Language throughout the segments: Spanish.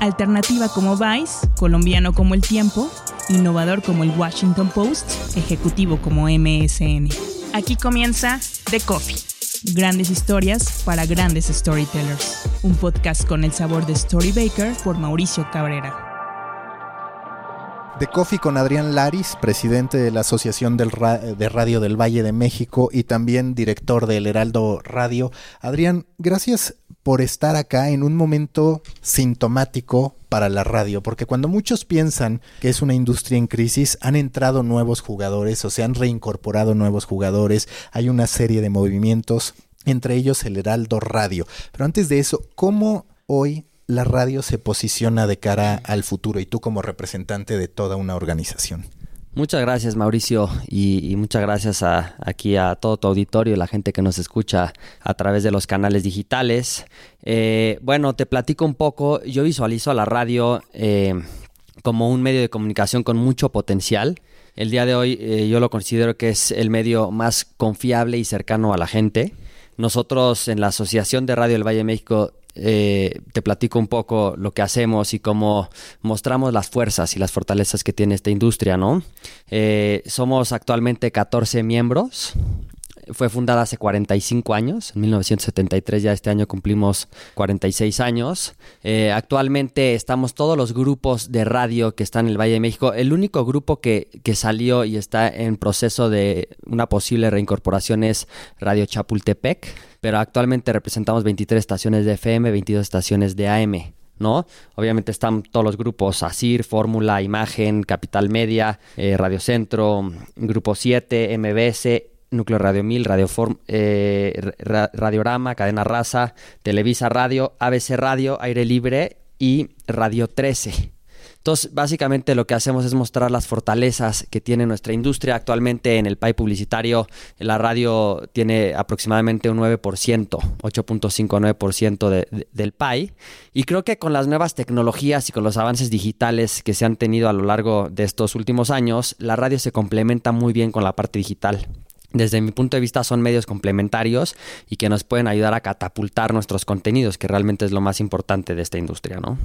Alternativa como Vice, colombiano como El Tiempo, innovador como el Washington Post, ejecutivo como MSN. Aquí comienza The Coffee. Grandes historias para grandes storytellers. Un podcast con el sabor de Storybaker por Mauricio Cabrera. De Coffee con Adrián Laris, presidente de la Asociación del de Radio del Valle de México y también director del Heraldo Radio. Adrián, gracias por estar acá en un momento sintomático para la radio, porque cuando muchos piensan que es una industria en crisis, han entrado nuevos jugadores o se han reincorporado nuevos jugadores, hay una serie de movimientos, entre ellos el Heraldo Radio. Pero antes de eso, ¿cómo hoy la radio se posiciona de cara al futuro y tú como representante de toda una organización? Muchas gracias Mauricio y, muchas gracias a, aquí a todo tu auditorio y la gente que nos escucha a través de los canales digitales. Eh, bueno, te platico un poco, yo visualizo a la radio eh, como un medio de comunicación con mucho potencial. El día de hoy eh, yo lo considero que es el medio más confiable y cercano a la gente. Nosotros en la Asociación de Radio del Valle de México eh, te platico un poco lo que hacemos y cómo mostramos las fuerzas y las fortalezas que tiene esta industria, ¿no? Eh, somos actualmente 14 miembros fue fundada hace 45 años, en 1973 ya este año cumplimos 46 años. Eh, actualmente estamos todos los grupos de radio que están en el Valle de México. El único grupo que, que salió y está en proceso de una posible reincorporación es Radio Chapultepec, pero actualmente representamos 23 estaciones de FM, 22 estaciones de AM. ¿no? Obviamente están todos los grupos ASIR, Fórmula, Imagen, Capital Media, eh, Radio Centro, Grupo 7, MBS, Núcleo Radio 1000, Radio eh, Radiorama, Cadena Raza, Televisa Radio, ABC Radio, Aire Libre y Radio 13. Entonces, básicamente lo que hacemos es mostrar las fortalezas que tiene nuestra industria. Actualmente en el PAI publicitario, la radio tiene aproximadamente un 9%, 8.59% de, del PAI. Y creo que con las nuevas tecnologías y con los avances digitales que se han tenido a lo largo de estos últimos años, la radio se complementa muy bien con la parte digital desde mi punto de vista son medios complementarios y que nos pueden ayudar a catapultar nuestros contenidos, que realmente es lo más importante de esta industria, ¿no?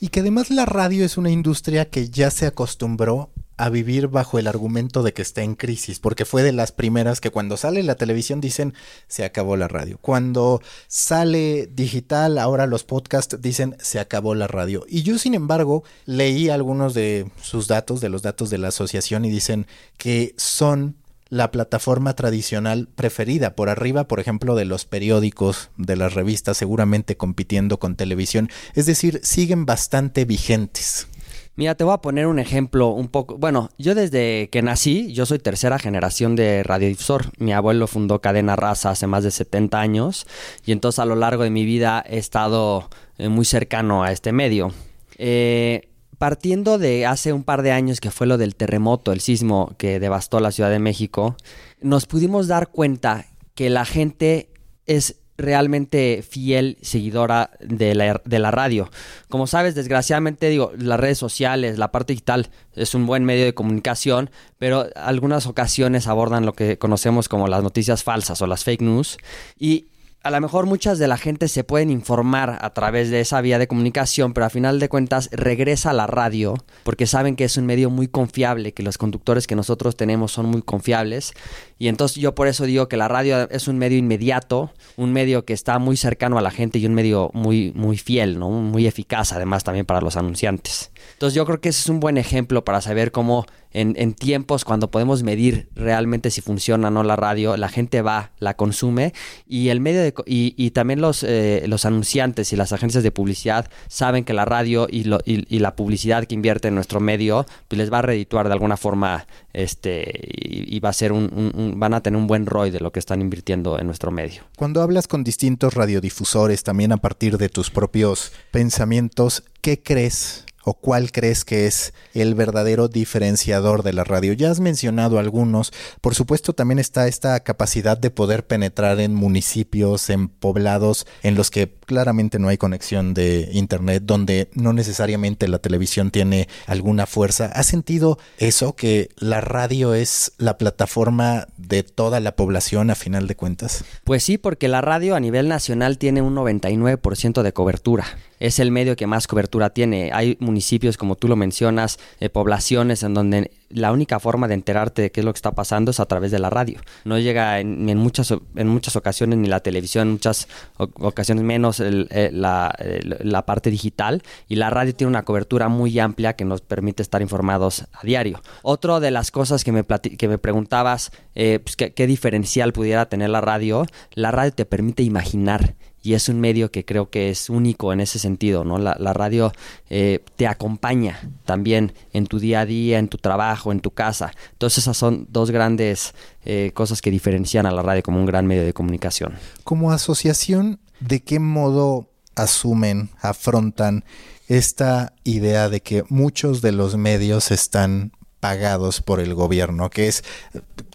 Y que además la radio es una industria que ya se acostumbró a vivir bajo el argumento de que está en crisis, porque fue de las primeras que cuando sale la televisión dicen se acabó la radio. Cuando sale digital, ahora los podcasts dicen se acabó la radio. Y yo, sin embargo, leí algunos de sus datos, de los datos de la asociación, y dicen que son la plataforma tradicional preferida, por arriba, por ejemplo, de los periódicos, de las revistas, seguramente compitiendo con televisión. Es decir, siguen bastante vigentes. Mira, te voy a poner un ejemplo un poco. Bueno, yo desde que nací, yo soy tercera generación de radiodifusor. Mi abuelo fundó Cadena Raza hace más de 70 años y entonces a lo largo de mi vida he estado eh, muy cercano a este medio. Eh, partiendo de hace un par de años que fue lo del terremoto, el sismo que devastó la Ciudad de México, nos pudimos dar cuenta que la gente es realmente fiel seguidora de la, de la, radio. Como sabes, desgraciadamente digo, las redes sociales, la parte digital es un buen medio de comunicación, pero algunas ocasiones abordan lo que conocemos como las noticias falsas o las fake news y a lo mejor muchas de la gente se pueden informar a través de esa vía de comunicación, pero a final de cuentas regresa a la radio porque saben que es un medio muy confiable, que los conductores que nosotros tenemos son muy confiables. Y entonces yo por eso digo que la radio es un medio inmediato, un medio que está muy cercano a la gente y un medio muy, muy fiel, ¿no? muy eficaz además también para los anunciantes. Entonces yo creo que ese es un buen ejemplo para saber cómo en, tiempos cuando podemos medir realmente si funciona o no la radio, la gente va, la consume y el medio de, y, también los, eh, los anunciantes y las agencias de publicidad saben que la radio y, y, la publicidad que invierte en nuestro medio pues les va a redituar de alguna forma este y, va a ser un, van a tener un buen ROI de lo que están invirtiendo en nuestro medio. Cuando hablas con distintos radiodifusores, también a partir de tus propios pensamientos, ¿qué crees o cuál crees que es el verdadero diferenciador de la radio? Ya has mencionado algunos, por supuesto también está esta capacidad de poder penetrar en municipios, en poblados en los que claramente no hay conexión de internet, donde no necesariamente la televisión tiene alguna fuerza. ¿Has sentido eso, que la radio es la plataforma de toda la población a final de cuentas? Pues sí, porque la radio a nivel nacional tiene un 99% de cobertura es el medio que más cobertura tiene. Hay municipios, como tú lo mencionas, eh, poblaciones en donde la única forma de enterarte de qué es lo que está pasando es a través de la radio. No llega en, en muchas, en muchas ocasiones ni la televisión, en muchas ocasiones menos eh, la, parte digital y la radio tiene una cobertura muy amplia que nos permite estar informados a diario. Otra de las cosas que me, que me preguntabas, eh, pues, ¿qué diferencial pudiera tener la radio, la radio te permite imaginar y es un medio que creo que es único en ese sentido, ¿no? La, radio eh, te acompaña también en tu día a día, en tu trabajo, en tu casa. Entonces esas son dos grandes eh, cosas que diferencian a la radio como un gran medio de comunicación. Como asociación, ¿de qué modo asumen, afrontan esta idea de que muchos de los medios están pagados por el gobierno, que es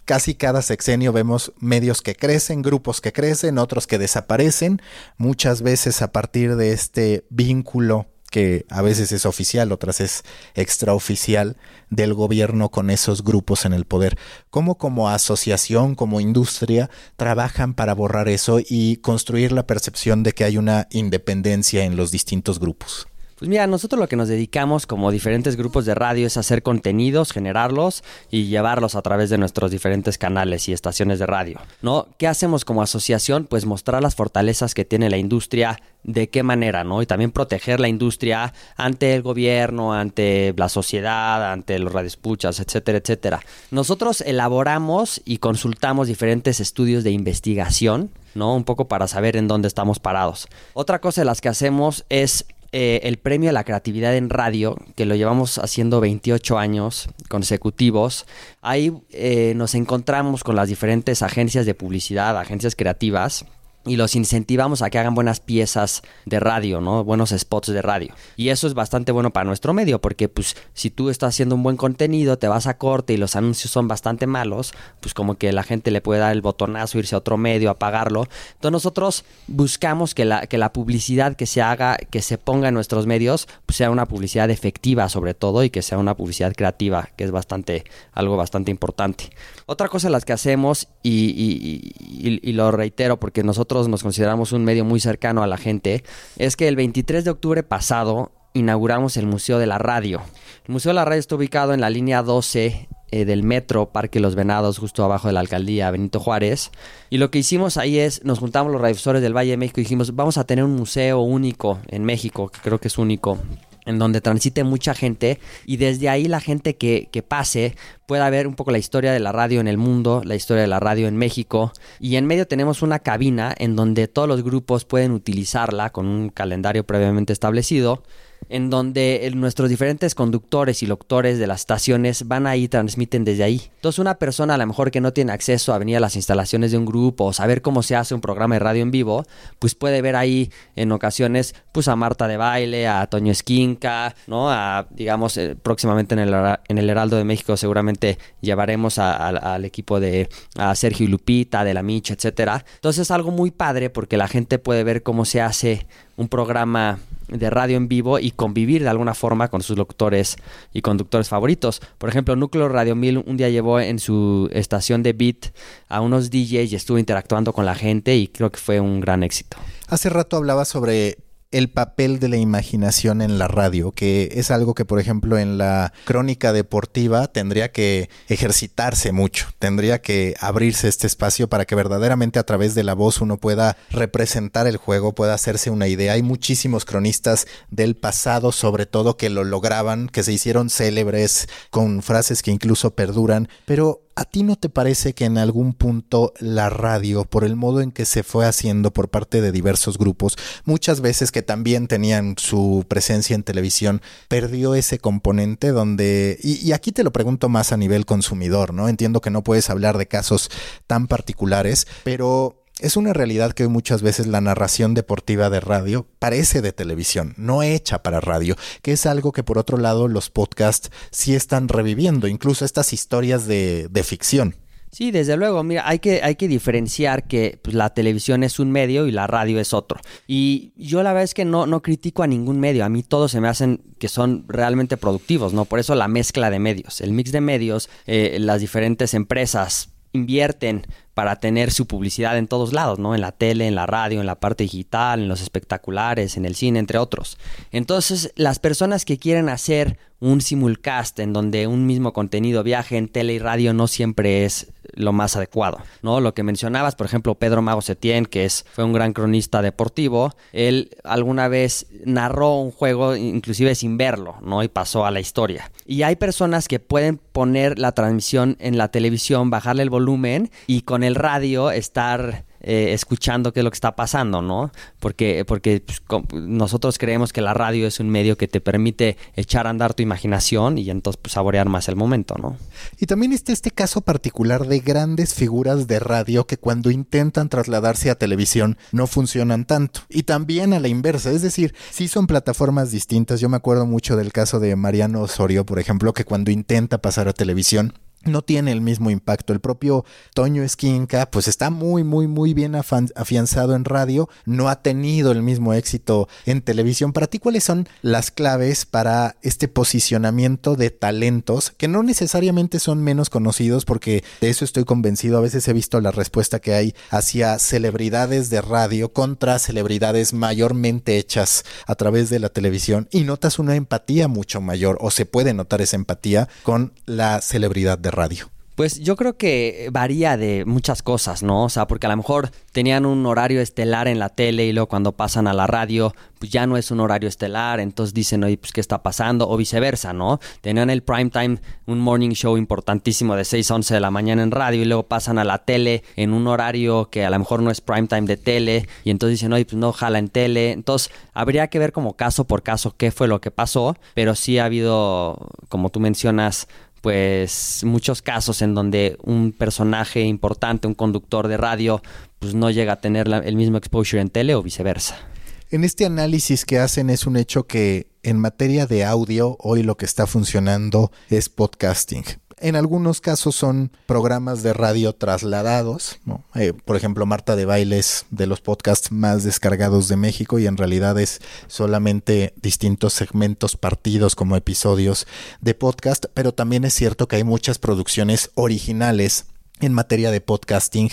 casi cada sexenio vemos medios que crecen, grupos que crecen, otros que desaparecen, muchas veces a partir de este vínculo que a veces es oficial, otras es extraoficial del gobierno con esos grupos en el poder. ¿Cómo como asociación, como industria, trabajan para borrar eso y construir la percepción de que hay una independencia en los distintos grupos? Pues mira, nosotros lo que nos dedicamos como diferentes grupos de radio es hacer contenidos, generarlos y llevarlos a través de nuestros diferentes canales y estaciones de radio. ¿No? ¿Qué hacemos como asociación? Pues mostrar las fortalezas que tiene la industria, de qué manera, ¿no? Y también proteger la industria ante el gobierno, ante la sociedad, ante los radioescuchas, etcétera, etcétera. Nosotros elaboramos y consultamos diferentes estudios de investigación, ¿no? Un poco para saber en dónde estamos parados. Otra cosa de las que hacemos es eh, el premio a la creatividad en radio, que lo llevamos haciendo 28 años consecutivos. Ahí eh, nos encontramos con las diferentes agencias de publicidad, agencias creativas, y los incentivamos a que hagan buenas piezas de radio, ¿no? Buenos spots de radio. Y eso es bastante bueno para nuestro medio, porque pues si tú estás haciendo un buen contenido, te vas a corte y los anuncios son bastante malos, pues como que la gente le puede dar el botonazo, irse a otro medio, apagarlo. Entonces nosotros buscamos que la, que la publicidad que se haga, que se ponga en nuestros medios, pues sea una publicidad efectiva sobre todo y que sea una publicidad creativa, que es bastante, algo bastante importante. Otra cosa las que hacemos, y lo reitero porque nosotros nos consideramos un medio muy cercano a la gente, es que el 23 de octubre pasado inauguramos el Museo de la Radio. El Museo de la Radio está ubicado en la línea 12 eh, del metro Parque Los Venados, justo abajo de la alcaldía Benito Juárez. Y lo que hicimos ahí es, nos juntamos los radiodifusores del Valle de México y dijimos, vamos a tener un museo único en México, que creo que es único en donde transite mucha gente y desde ahí la gente que, que, pase pueda ver un poco la historia de la radio en el mundo, la historia de la radio en México. Y en medio tenemos una cabina en donde todos los grupos pueden utilizarla con un calendario previamente establecido en donde nuestros diferentes conductores y locutores de las estaciones van ahí y transmiten desde ahí. Entonces una persona a lo mejor que no tiene acceso a venir a las instalaciones de un grupo o saber cómo se hace un programa de radio en vivo, pues puede ver ahí en ocasiones pues a Marta de Baile, a Toño Esquinca, ¿no? A, digamos, eh, próximamente en el, en el Heraldo de México seguramente llevaremos al equipo de a Sergio y Lupita, de la Micha, etcétera. Entonces es algo muy padre porque la gente puede ver cómo se hace un programa de radio en vivo y convivir de alguna forma con sus locutores y conductores favoritos. Por ejemplo, Núcleo Radio 1000 un día llevó en su estación de beat a unos DJs y estuvo interactuando con la gente y creo que fue un gran éxito. Hace rato hablaba sobre el papel de la imaginación en la radio, que es algo que, por ejemplo, en la crónica deportiva tendría que ejercitarse mucho, tendría que abrirse este espacio para que verdaderamente a través de la voz uno pueda representar el juego, pueda hacerse una idea. Hay muchísimos cronistas del pasado, sobre todo, que lo lograban, que se hicieron célebres con frases que incluso perduran, pero ¿a ti no te parece que en algún punto la radio, por el modo en que se fue haciendo por parte de diversos grupos, muchas veces que también tenían su presencia en televisión, perdió ese componente donde, y, y aquí te lo pregunto más a nivel consumidor, ¿no? Entiendo que no puedes hablar de casos tan particulares, pero es una realidad que muchas veces la narración deportiva de radio parece de televisión, no hecha para radio, que es algo que por otro lado los podcasts sí están reviviendo, incluso estas historias de, de ficción. Sí, desde luego. Mira, hay que, hay que diferenciar que pues, la televisión es un medio y la radio es otro. Y yo la verdad es que no, no critico a ningún medio. A mí todos se me hacen que son realmente productivos, ¿no? Por eso la mezcla de medios, el mix de medios, eh, las diferentes empresas invierten para tener su publicidad en todos lados, ¿no? En la tele, en la radio, en la parte digital, en los espectaculares, en el cine, entre otros. Entonces, las personas que quieren hacer un simulcast en donde un mismo contenido viaje en tele y radio no siempre es lo más adecuado, ¿no? Lo que mencionabas, por ejemplo, Pedro Mago Setién, que es, fue un gran cronista deportivo, él alguna vez narró un juego inclusive sin verlo, ¿no? Y pasó a la historia. Y hay personas que pueden poner la transmisión en la televisión, bajarle el volumen y con el radio estar eh, escuchando qué es lo que está pasando, ¿no? Porque, porque pues, nosotros creemos que la radio es un medio que te permite echar a andar tu imaginación y entonces pues, saborear más el momento, ¿no? Y también está este caso particular de grandes figuras de radio que cuando intentan trasladarse a televisión no funcionan tanto. Y también a la inversa, es decir, sí son plataformas distintas. Yo me acuerdo mucho del caso de Mariano Osorio, por ejemplo, que cuando intenta pasar a televisión no tiene el mismo impacto. El propio Toño Esquinca, pues está muy, muy, muy bien afianzado en radio, no ha tenido el mismo éxito en televisión. Para ti, ¿cuáles son las claves para este posicionamiento de talentos que no necesariamente son menos conocidos? Porque de eso estoy convencido. A veces he visto la respuesta que hay hacia celebridades de radio contra celebridades mayormente hechas a través de la televisión y notas una empatía mucho mayor o se puede notar esa empatía con la celebridad de radio? Pues yo creo que varía de muchas cosas, ¿no? O sea, porque a lo mejor tenían un horario estelar en la tele y luego cuando pasan a la radio, pues ya no es un horario estelar, entonces dicen, oye, pues qué está pasando, o viceversa, ¿no? Tenían el prime time, un morning show importantísimo de 6 a 11 de la mañana en radio y luego pasan a la tele en un horario que a lo mejor no es prime time de tele y entonces dicen, oye, pues no jala en tele. Entonces, habría que ver como caso por caso qué fue lo que pasó, pero sí ha habido, como tú mencionas, pues muchos casos en donde un personaje importante, un conductor de radio, pues no llega a tener el mismo exposure en tele o viceversa. En este análisis que hacen es un hecho que en materia de audio hoy lo que está funcionando es podcasting. En algunos casos son programas de radio trasladados. Eh, por ejemplo, Marta de Bailes de los podcasts más descargados de México y en realidad es solamente distintos segmentos partidos como episodios de podcast, pero también es cierto que hay muchas producciones originales en materia de podcasting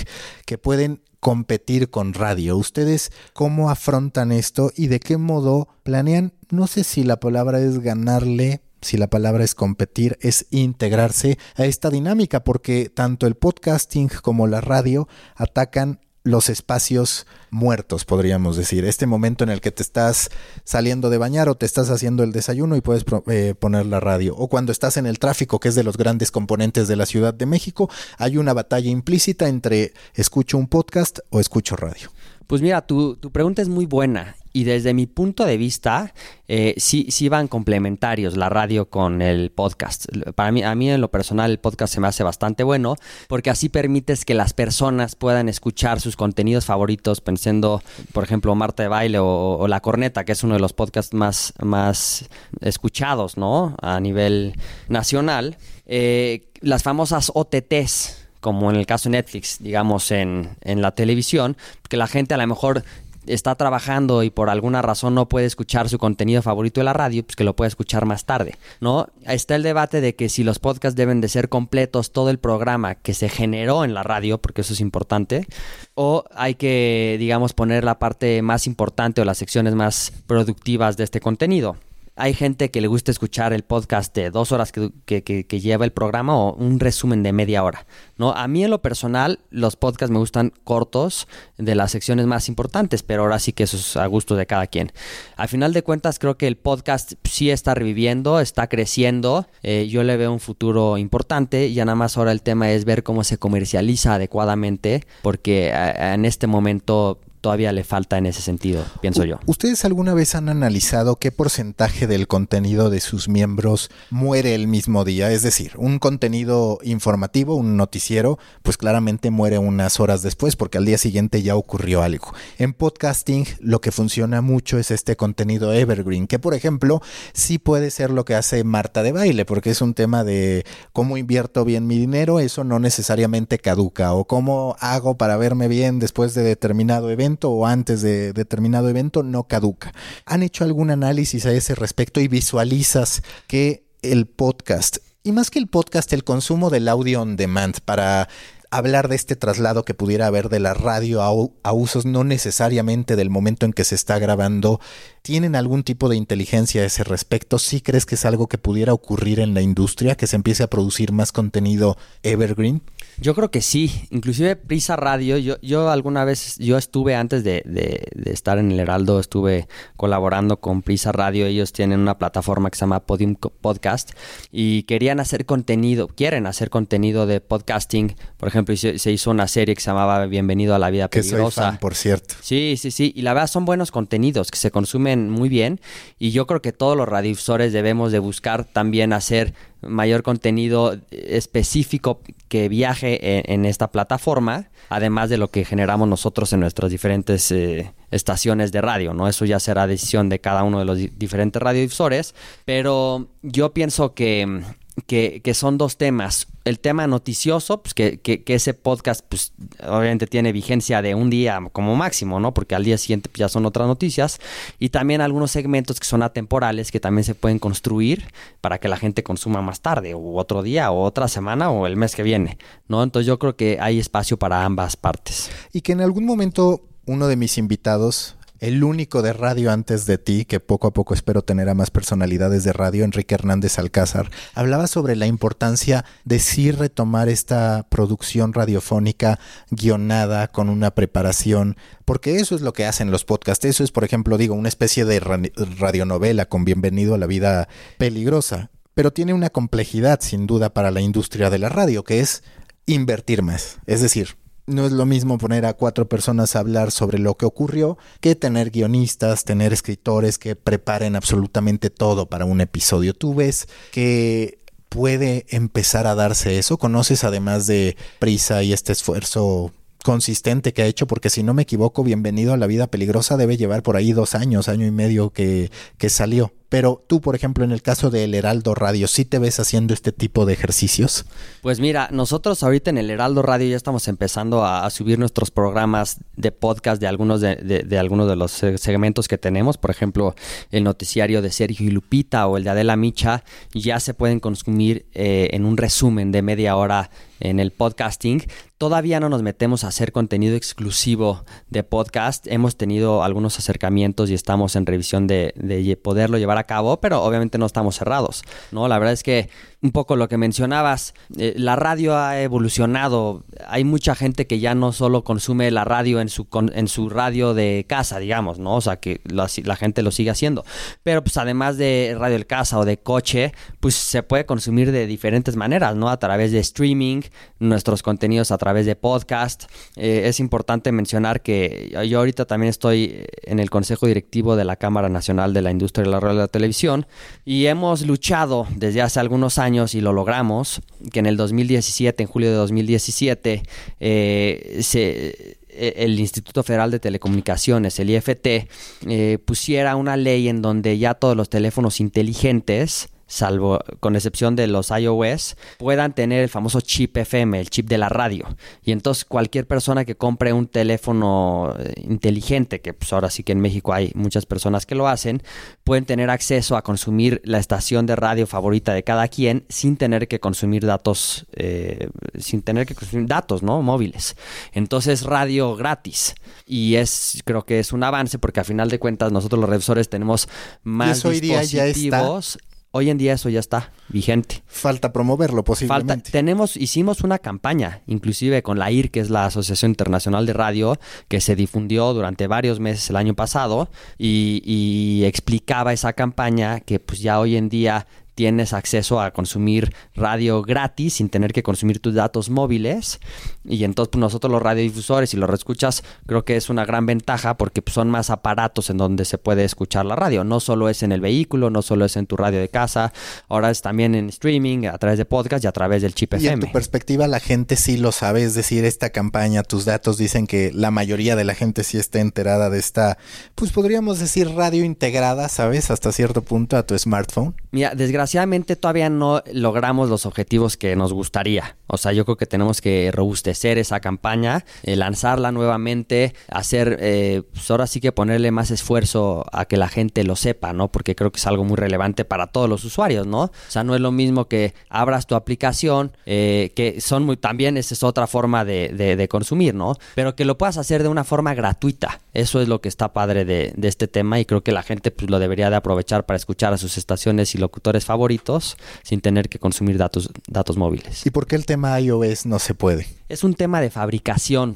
que pueden competir con radio. ¿Ustedes cómo afrontan esto y de qué modo planean, no sé si la palabra es ganarle si la palabra es competir, es integrarse a esta dinámica, porque tanto el podcasting como la radio atacan los espacios muertos, podríamos decir. Este momento en el que te estás saliendo de bañar o te estás haciendo el desayuno y puedes eh, poner la radio. O cuando estás en el tráfico, que es de los grandes componentes de la Ciudad de México, hay una batalla implícita entre escucho un podcast o escucho radio. Pues mira, tu, tu pregunta es muy buena y desde mi punto de vista, eh, sí, sí van complementarios la radio con el podcast. Para mí, a mí en lo personal el podcast se me hace bastante bueno porque así permites que las personas puedan escuchar sus contenidos favoritos, pensando, por ejemplo, Marta de Baile o, La Corneta, que es uno de los podcasts más, más escuchados, ¿no? A nivel nacional. Eh, las famosas OTTs como en el caso de Netflix, digamos, en, en la televisión, que la gente a lo mejor está trabajando y por alguna razón no puede escuchar su contenido favorito de la radio, pues que lo puede escuchar más tarde, ¿no? Está el debate de que si los podcasts deben de ser completos todo el programa que se generó en la radio, porque eso es importante, o hay que, digamos, poner la parte más importante o las secciones más productivas de este contenido. Hay gente que le gusta escuchar el podcast de dos horas que, lleva el programa o un resumen de media hora. ¿no? A mí en lo personal los podcasts me gustan cortos de las secciones más importantes, pero ahora sí que eso es a gusto de cada quien. Al final de cuentas creo que el podcast sí está reviviendo, está creciendo, eh, yo le veo un futuro importante, ya nada más ahora el tema es ver cómo se comercializa adecuadamente, porque eh, en este momento todavía le falta en ese sentido, pienso yo. ¿Ustedes alguna vez han analizado qué porcentaje del contenido de sus miembros muere el mismo día? Es decir, un contenido informativo, un noticiero, pues claramente muere unas horas después porque al día siguiente ya ocurrió algo. En podcasting lo que funciona mucho es este contenido evergreen, que por ejemplo sí puede ser lo que hace Marta de baile, porque es un tema de cómo invierto bien mi dinero, eso no necesariamente caduca, o cómo hago para verme bien después de determinado evento o antes de determinado evento no caduca. ¿Han hecho algún análisis a ese respecto y visualizas que el podcast, y más que el podcast, el consumo del audio on demand para hablar de este traslado que pudiera haber de la radio a, usos no necesariamente del momento en que se está grabando, ¿tienen algún tipo de inteligencia a ese respecto? ¿Sí crees que es algo que pudiera ocurrir en la industria, que se empiece a producir más contenido evergreen? Yo creo que sí, inclusive Prisa Radio, yo, yo alguna vez, yo estuve antes de, de, estar en el Heraldo, estuve colaborando con Prisa Radio, ellos tienen una plataforma que se llama Podium Podcast y querían hacer contenido, quieren hacer contenido de podcasting, por ejemplo, se, hizo una serie que se llamaba Bienvenido a la vida peligrosa. Que por cierto. Sí, sí, sí, y la verdad son buenos contenidos que se consumen muy bien y yo creo que todos los radiodifusores debemos de buscar también hacer mayor contenido específico que viaje en, esta plataforma, además de lo que generamos nosotros en nuestras diferentes eh, estaciones de radio, ¿no? Eso ya será decisión de cada uno de los diferentes radiodifusores, pero yo pienso que que, que, son dos temas. El tema noticioso, pues que, que, ese podcast, pues obviamente tiene vigencia de un día como máximo, ¿no? Porque al día siguiente pues, ya son otras noticias. Y también algunos segmentos que son atemporales, que también se pueden construir para que la gente consuma más tarde, o otro día, o otra semana, o el mes que viene, ¿no? Entonces yo creo que hay espacio para ambas partes. Y que en algún momento uno de mis invitados el único de radio antes de ti, que poco a poco espero tener a más personalidades de radio, Enrique Hernández Alcázar, hablaba sobre la importancia de sí retomar esta producción radiofónica guionada con una preparación, porque eso es lo que hacen los podcasts. Eso es, por ejemplo, digo, una especie de radionovela con Bienvenido a la vida peligrosa, pero tiene una complejidad sin duda para la industria de la radio, que es invertir más. Es decir, no es lo mismo poner a cuatro personas a hablar sobre lo que ocurrió que tener guionistas, tener escritores que preparen absolutamente todo para un episodio. Tú ves que puede empezar a darse eso. ¿Conoces además de Prisa y este esfuerzo consistente que ha hecho? Porque si no me equivoco, Bienvenido a la Vida Peligrosa debe llevar por ahí dos años, año y medio que, que salió. Pero tú, por ejemplo, en el caso del Heraldo Radio, ¿sí te ves haciendo este tipo de ejercicios? Pues mira, nosotros ahorita en el Heraldo Radio ya estamos empezando a, subir nuestros programas de podcast de algunos de, algunos de los segmentos que tenemos. Por ejemplo, el noticiario de Sergio y Lupita o el de Adela Micha ya se pueden consumir eh, en un resumen de media hora en el podcasting. Todavía no nos metemos a hacer contenido exclusivo de podcast. Hemos tenido algunos acercamientos y estamos en revisión de, de poderlo llevar a cabo, pero obviamente no estamos cerrados, ¿no? La verdad es que un poco lo que mencionabas, eh, la radio ha evolucionado. Hay mucha gente que ya no solo consume la radio en su, en su radio de casa, digamos, ¿no? O sea, que la, gente lo sigue haciendo. Pero pues además de radio de casa o de coche, pues se puede consumir de diferentes maneras, ¿no? A través de streaming, nuestros contenidos a través de podcast. Eh, es importante mencionar que yo ahorita también estoy en el Consejo Directivo de la Cámara Nacional de la Industria de la Radio y la Televisión y hemos luchado desde hace algunos años y lo logramos, que en el 2017, en julio de 2017, eh, se e, el Instituto Federal de Telecomunicaciones, el IFT, eh, pusiera una ley en donde ya todos los teléfonos inteligentes salvo con excepción de los iOS, puedan tener el famoso chip FM, el chip de la radio. Y entonces cualquier persona que compre un teléfono eh, inteligente, que pues ahora sí que en México hay muchas personas que lo hacen, pueden tener acceso a consumir la estación de radio favorita de cada quien sin tener que consumir datos, eh, sin tener que consumir datos, ¿no? Móviles. Entonces radio gratis. Y es, creo que es un avance porque a final de cuentas nosotros los revisores tenemos más dispositivos Hoy en día eso ya está vigente. Falta promoverlo posiblemente. Falta, tenemos, hicimos una campaña, inclusive con la IR, que es la Asociación Internacional de Radio, que se difundió durante varios meses el año pasado y, y explicaba esa campaña que pues ya hoy en día tienes acceso a consumir radio gratis sin tener que consumir tus datos móviles. Y entonces pues, nosotros los radiodifusores y los reescuchas creo que es una gran ventaja porque pues, son más aparatos en donde se puede escuchar la radio. No solo es en el vehículo, no solo es en tu radio de casa, ahora es también en streaming, a través de podcast y a través del chip y FM. en tu perspectiva la gente sí lo sabe, es decir, esta campaña, tus datos dicen que la mayoría de la gente sí está enterada de esta, pues podríamos decir radio integrada, ¿sabes? Hasta cierto punto a tu smartphone. Mira, desgraciadamente todavía no logramos los objetivos que nos gustaría. O sea, yo creo que tenemos que robustecer esa campaña, eh, lanzarla nuevamente, hacer, eh, pues ahora sí que ponerle más esfuerzo a que la gente lo sepa, ¿no? Porque creo que es algo muy relevante para todos los usuarios, ¿no? O sea, no es lo mismo que abras tu aplicación, eh, que son muy, también esa es otra forma de, consumir, ¿no? Pero que lo puedas hacer de una forma gratuita. Eso es lo que está padre de, este tema y creo que la gente pues, lo debería de aprovechar para escuchar a sus estaciones locutores favoritos sin tener que consumir datos, datos móviles. ¿Y por qué el tema iOS no se puede? Es un tema de fabricación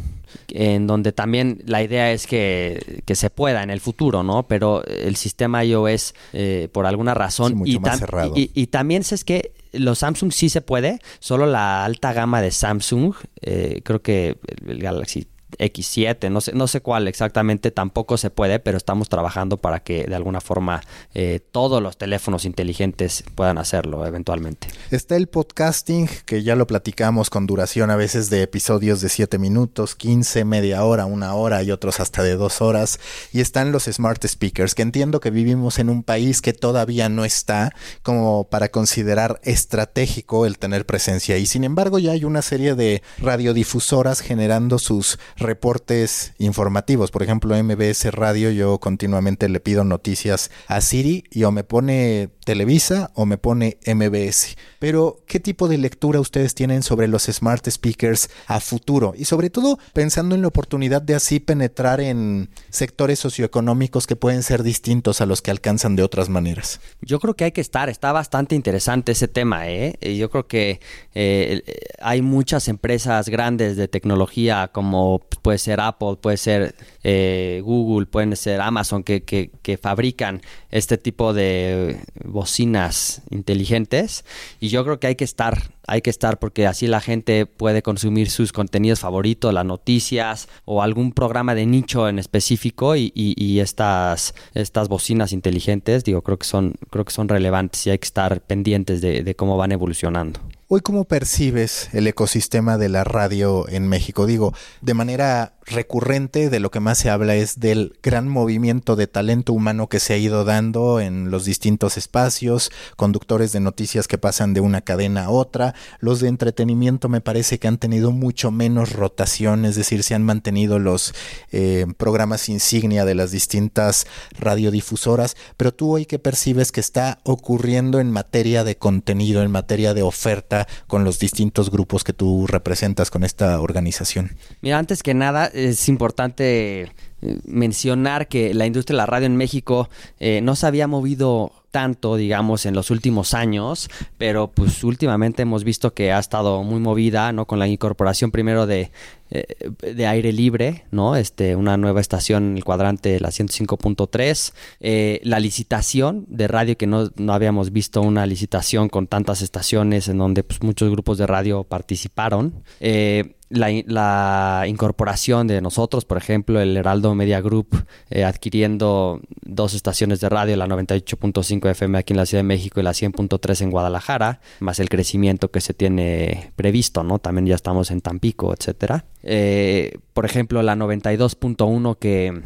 en donde también la idea es que, se pueda en el futuro, ¿no? Pero el sistema iOS, eh, por alguna razón... y, cerrado. Y, también es que los Samsung sí se puede, solo la alta gama de Samsung, eh, creo que el Galaxy X7, no sé, no sé cuál exactamente, tampoco se puede, pero estamos trabajando para que de alguna forma eh, todos los teléfonos inteligentes puedan hacerlo eventualmente. Está el podcasting, que ya lo platicamos con duración a veces de episodios de 7 minutos, 15, media hora, una hora y otros hasta de dos horas. Y están los smart speakers, que entiendo que vivimos en un país que todavía no está como para considerar estratégico el tener presencia. Y sin embargo ya hay una serie de radiodifusoras generando sus reportes informativos. Por ejemplo, MBS Radio, yo continuamente le pido noticias a Siri y o me pone Televisa o me pone MBS. Pero, ¿qué tipo de lectura ustedes tienen sobre los smart speakers a futuro? Y sobre todo pensando en la oportunidad de así penetrar en sectores socioeconómicos que pueden ser distintos a los que alcanzan de otras maneras. Yo creo que hay que estar, está bastante interesante ese tema. ¿eh? Yo creo que eh, hay muchas empresas grandes de tecnología como puede ser Apple, puede ser eh, Google, pueden ser Amazon, que, que, que, fabrican este tipo de bocinas inteligentes. Y yo creo que hay que estar, hay que estar porque así la gente puede consumir sus contenidos favoritos, las noticias o algún programa de nicho en específico y, y, estas, estas bocinas inteligentes, digo, creo que son, creo que son relevantes y hay que estar pendientes de, de cómo van evolucionando. Hoy, ¿cómo percibes el ecosistema de la radio en México? Digo, de manera recurrente de lo que más se habla es del gran movimiento de talento humano que se ha ido dando en los distintos espacios, conductores de noticias que pasan de una cadena a otra, los de entretenimiento me parece que han tenido mucho menos rotación, es decir, se han mantenido los eh, programas insignia de las distintas radiodifusoras, pero tú hoy qué percibes que está ocurriendo en materia de contenido, en materia de oferta, con los distintos grupos que tú representas con esta organización? Mira, antes que nada es importante eh, mencionar que la industria de la radio en México eh, no se había movido tanto, digamos, en los últimos años, pero pues últimamente hemos visto que ha estado muy movida, ¿no? Con la incorporación primero de, de aire libre, ¿no? Este, una nueva estación en el cuadrante, la 105.3, eh, la licitación de radio, que no, no, habíamos visto una licitación con tantas estaciones en donde pues, muchos grupos de radio participaron. Eh, la, incorporación de nosotros, por ejemplo, el Heraldo Media Group eh, adquiriendo dos estaciones de radio, la 98.5 FM aquí en la Ciudad de México y la 100.3 en Guadalajara, más el crecimiento que se tiene previsto, ¿no? También ya estamos en Tampico, etcétera. Eh, por ejemplo, la 92.1 que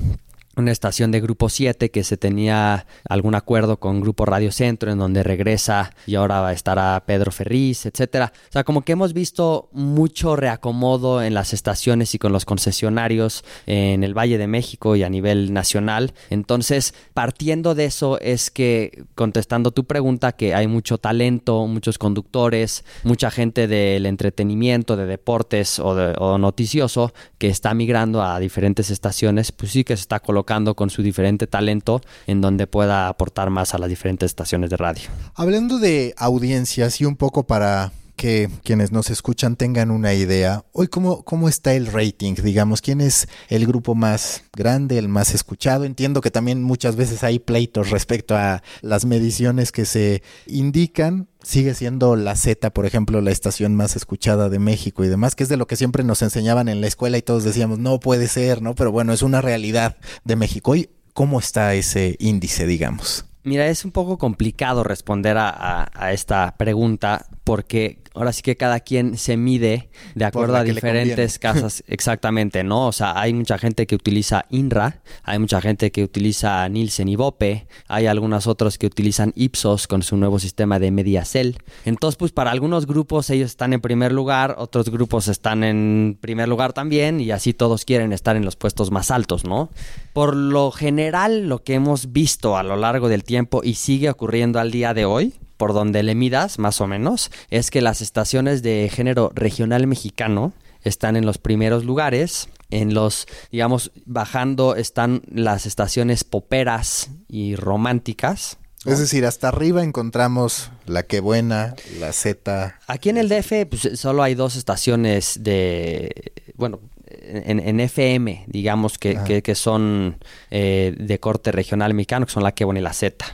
una estación de Grupo 7 que se tenía algún acuerdo con Grupo Radio Centro en donde regresa y ahora estará Pedro Ferriz, etcétera. O sea, como que hemos visto mucho reacomodo en las estaciones y con los concesionarios en el Valle de México y a nivel nacional. Entonces, partiendo de eso es que contestando tu pregunta que hay mucho talento, muchos conductores, mucha gente del entretenimiento, de deportes o, o noticioso que está migrando a diferentes estaciones, pues sí que se está colocando con su diferente talento en donde pueda aportar más a las diferentes estaciones de radio. Hablando de audiencias y un poco para que quienes nos escuchan tengan una idea. Hoy, ¿cómo, ¿cómo está el rating? Digamos, ¿quién es el grupo más grande, el más escuchado? Entiendo que también muchas veces hay pleitos respecto a las mediciones que se indican. Sigue siendo la Z, por ejemplo, la estación más escuchada de México y demás, que es de lo que siempre nos enseñaban en la escuela y todos decíamos, no puede ser, ¿no? Pero bueno, es una realidad de México. Hoy, ¿cómo está ese índice, digamos? Mira, es un poco complicado responder a, a, esta pregunta porque ahora sí que cada quien se mide de acuerdo a diferentes casas, exactamente, ¿no? O sea, hay mucha gente que utiliza INRA, hay mucha gente que utiliza Nielsen y Bope, hay algunos otros que utilizan Ipsos con su nuevo sistema de Mediacel. Entonces, pues para algunos grupos ellos están en primer lugar, otros grupos están en primer lugar también y así todos quieren estar en los puestos más altos, ¿no? Por lo general, lo que hemos visto a lo largo del tiempo y sigue ocurriendo al día de hoy, por donde le midas, más o menos, es que las estaciones de género regional mexicano están en los primeros lugares. En los, digamos, bajando están las estaciones poperas y románticas. ¿no? Es decir, hasta arriba encontramos la que buena, la Z. Aquí en el DF pues, solo hay dos estaciones de, bueno, en, en, FM, digamos, que, que, que son eh, de corte regional mexicano, que son la que buena y la Z.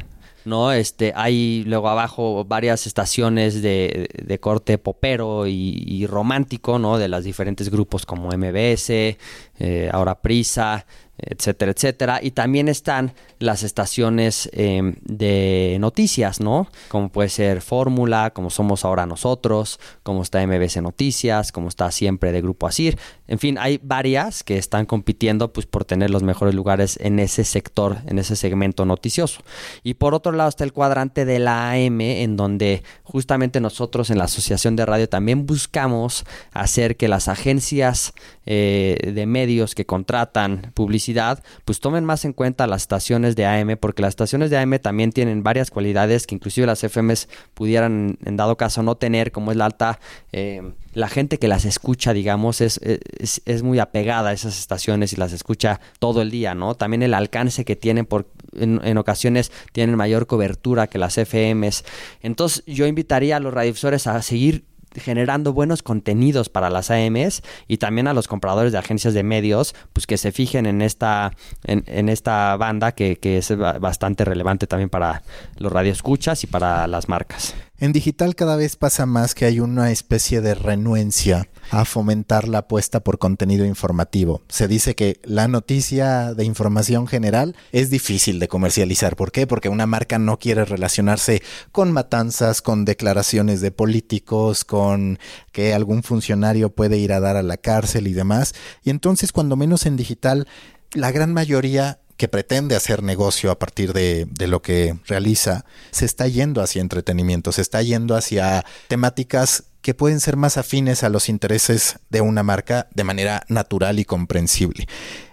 ¿no? Este, hay luego abajo varias estaciones de, de corte popero y, y, romántico, ¿no? De los diferentes grupos como MBS, eh, ahora Prisa, etcétera, etcétera. Y también están las estaciones eh, de noticias, ¿no? Como puede ser Fórmula, como somos ahora nosotros, como está MBC Noticias, como está siempre de Grupo Asir. En fin, hay varias que están compitiendo pues, por tener los mejores lugares en ese sector, en ese segmento noticioso. Y por otro lado está el cuadrante de la AM, en donde justamente nosotros en la Asociación de Radio también buscamos hacer que las agencias eh, de medios que contratan publicidad, pues tomen más en cuenta las estaciones de AM, porque las estaciones de AM también tienen varias cualidades que inclusive las FMs pudieran en dado caso no tener, como es la alta, eh, la gente que las escucha, digamos, es, es, es, muy apegada a esas estaciones y las escucha todo el día, ¿no? También el alcance que tienen, por, en, ocasiones tienen mayor cobertura que las FMs. Entonces yo invitaría a los radiodifusores a seguir generando buenos contenidos para las AMs y también a los compradores de agencias de medios, pues que se fijen en esta, en, esta banda que, que, es bastante relevante también para los radioescuchas y para las marcas. En digital cada vez pasa más que hay una especie de renuencia a fomentar la apuesta por contenido informativo. Se dice que la noticia de información general es difícil de comercializar. ¿Por qué? Porque una marca no quiere relacionarse con matanzas, con declaraciones de políticos, con que algún funcionario puede ir a dar a la cárcel y demás. Y entonces, cuando menos en digital, la gran mayoría que pretende hacer negocio a partir de, lo que realiza, se está yendo hacia entretenimiento, se está yendo hacia temáticas que pueden ser más afines a los intereses de una marca de manera natural y comprensible.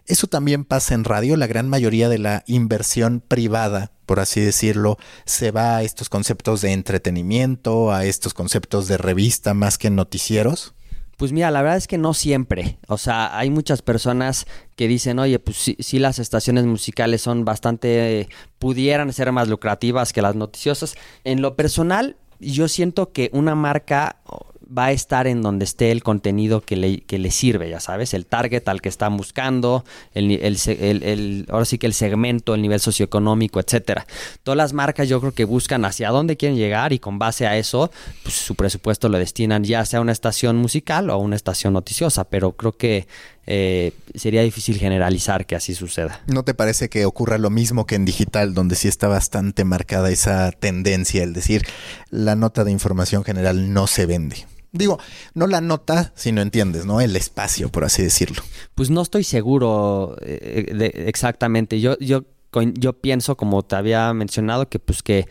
Eso también pasa en radio, la gran mayoría de la inversión privada, por así decirlo, se va a estos conceptos de entretenimiento, a estos conceptos de revista más que noticieros. Pues mira, la verdad es que no siempre. O sea, hay muchas personas que dicen, oye, pues sí, sí las estaciones musicales son bastante, pudieran ser más lucrativas que las noticiosas. En lo personal, yo siento que una marca va a estar en donde esté el contenido que le, que le sirve, ya sabes, el target al que están buscando, el, el, el, el, ahora sí que el segmento, el nivel socioeconómico, etcétera. Todas las marcas yo creo que buscan hacia dónde quieren llegar y con base a eso, pues su presupuesto lo destinan ya sea a una estación musical o a una estación noticiosa, pero creo que eh, sería difícil generalizar que así suceda. ¿No te parece que ocurra lo mismo que en digital, donde sí está bastante marcada esa tendencia, el decir, la nota de información general no se vende? Digo, no la nota, si no entiendes, ¿no? El espacio, por así decirlo. Pues no estoy seguro eh, de, exactamente. Yo, yo yo pienso, como te había mencionado, que pues que eh,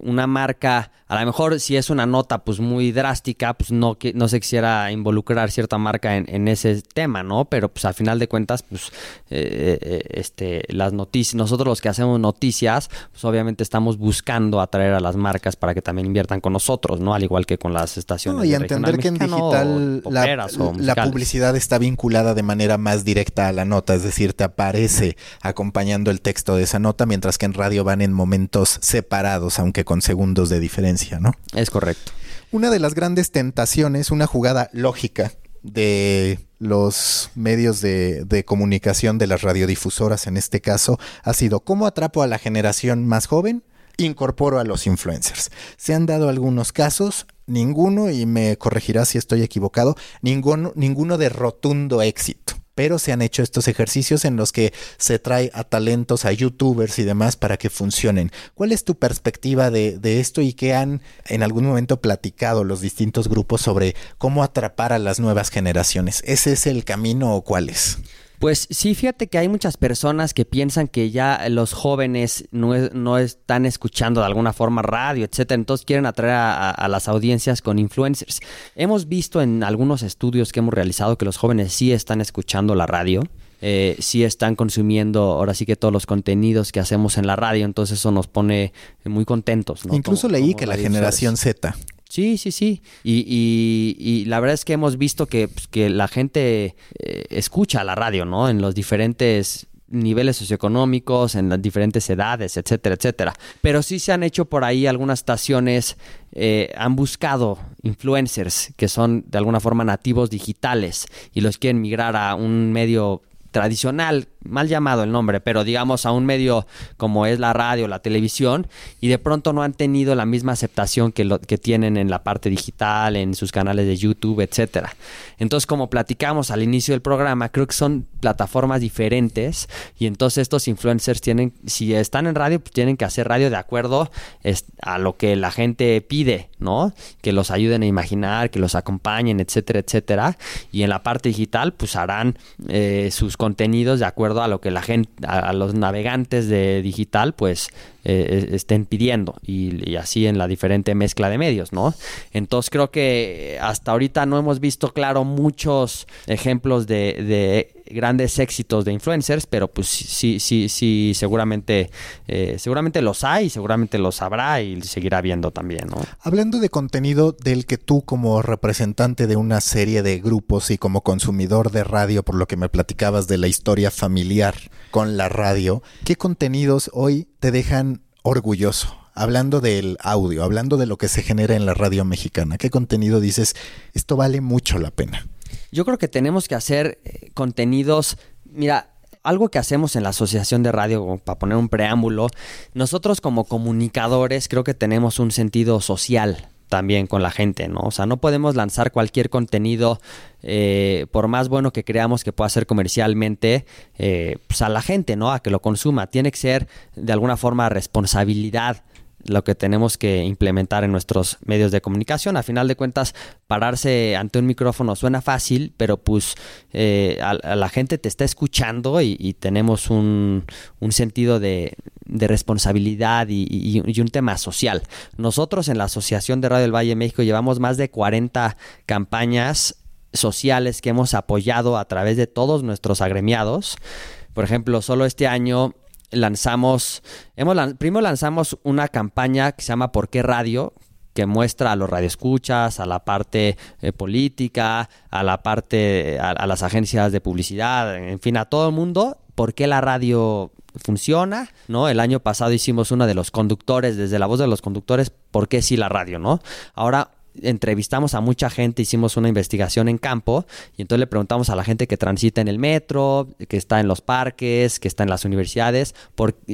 una marca, a lo mejor si es una nota pues muy drástica, pues no, no se quisiera involucrar cierta marca en, ese tema, ¿no? Pero pues al final de cuentas, pues eh, eh, este, las noticias, nosotros los que hacemos noticias, pues obviamente estamos buscando atraer a las marcas para que también inviertan con nosotros, ¿no? Al igual que con las estaciones. No, y entender que en digital la, la publicidad está vinculada de manera más directa a la nota, es decir, te aparece acompañando el texto de esa nota, mientras que en radio van en momentos separados, aunque con segundos de diferencia, ¿no? Es correcto. Una de las grandes tentaciones, una jugada lógica de los medios de, de, comunicación de las radiodifusoras en este caso ha sido cómo atrapo a la generación más joven, incorporo a los influencers. Se han dado algunos casos, ninguno, y me corregirá si estoy equivocado, ninguno, ninguno de rotundo éxito pero se han hecho estos ejercicios en los que se trae a talentos, a youtubers y demás para que funcionen. ¿Cuál es tu perspectiva de, esto y qué han en algún momento platicado los distintos grupos sobre cómo atrapar a las nuevas generaciones? ¿Ese es el camino o cuál es? Pues sí, fíjate que hay muchas personas que piensan que ya los jóvenes no, están escuchando de alguna forma radio, etcétera, entonces quieren atraer a, las audiencias con influencers. Hemos visto en algunos estudios que hemos realizado que los jóvenes sí están escuchando la radio. Eh, sí están consumiendo ahora sí que todos los contenidos que hacemos en la radio, entonces eso nos pone muy contentos. Incluso leí que la generación Z Sí, sí, sí. Y, la verdad es que hemos visto que, pues, la gente eh, escucha la radio, ¿no? En los diferentes niveles socioeconómicos, en las diferentes edades, etcétera, etcétera. Pero sí se han hecho por ahí algunas estaciones, eh, han buscado influencers que son de alguna forma nativos digitales y los quieren migrar a un medio tradicional, mal llamado el nombre, pero digamos a un medio como es la radio, la televisión, y de pronto no han tenido la misma aceptación que, lo, que tienen en la parte digital, en sus canales de YouTube, etcétera. Entonces, como platicamos al inicio del programa, creo que son plataformas diferentes y entonces estos influencers tienen, si están en radio, pues tienen que hacer radio de acuerdo a lo que la gente pide, ¿no? Que los ayuden a imaginar, que los acompañen, etcétera, etcétera. Y en la parte digital, pues harán eh, sus contenidos de acuerdo a lo que la gente, a, los navegantes de digital, pues eh, estén pidiendo y, así en la diferente mezcla de medios, ¿no? Entonces creo que hasta ahorita no hemos visto claro muchos ejemplos de, grandes éxitos de influencers, pero pues sí, sí, sí, seguramente, eh, seguramente los hay, seguramente los habrá y seguirá viendo también. Hablando de contenido del que tú como representante de una serie de grupos y como consumidor de radio, por lo que me platicabas de la historia familiar con la radio, ¿qué contenidos hoy te dejan orgulloso? Hablando del audio, hablando de lo que se genera en la radio mexicana, ¿qué contenido dices? Esto vale mucho la pena. Yo creo que tenemos que hacer eh, contenidos, mira, algo que hacemos en la Asociación de Radio, para poner un preámbulo, nosotros como comunicadores creo que tenemos un sentido social también con la gente, ¿no? O sea, no podemos lanzar cualquier contenido, eh, por más bueno que creamos que pueda ser comercialmente, eh, pues a la gente, ¿no? A que lo consuma. Tiene que ser de alguna forma responsabilidad lo que tenemos que implementar en nuestros medios de comunicación. A final de cuentas, pararse ante un micrófono suena fácil, pero pues eh, a, la gente te está escuchando y, tenemos un, sentido de, responsabilidad y, un tema social. Nosotros en la Asociación de Radio del Valle de México llevamos más de 40 campañas sociales que hemos apoyado a través de todos nuestros agremiados. Por ejemplo, solo este año lanzamos, hemos, primero lanzamos una campaña que se llama ¿Por qué radio? que muestra a los radioescuchas, a la parte eh, política, a la parte, a, las agencias de publicidad, en fin, a todo el mundo, por qué la radio funciona, ¿no? El año pasado hicimos una de los conductores, desde la voz de los conductores, ¿por qué sí la radio, ¿no? Ahora entrevistamos a mucha gente, hicimos una investigación en campo y entonces le preguntamos a la gente que transita en el metro, que está en los parques, que está en las universidades,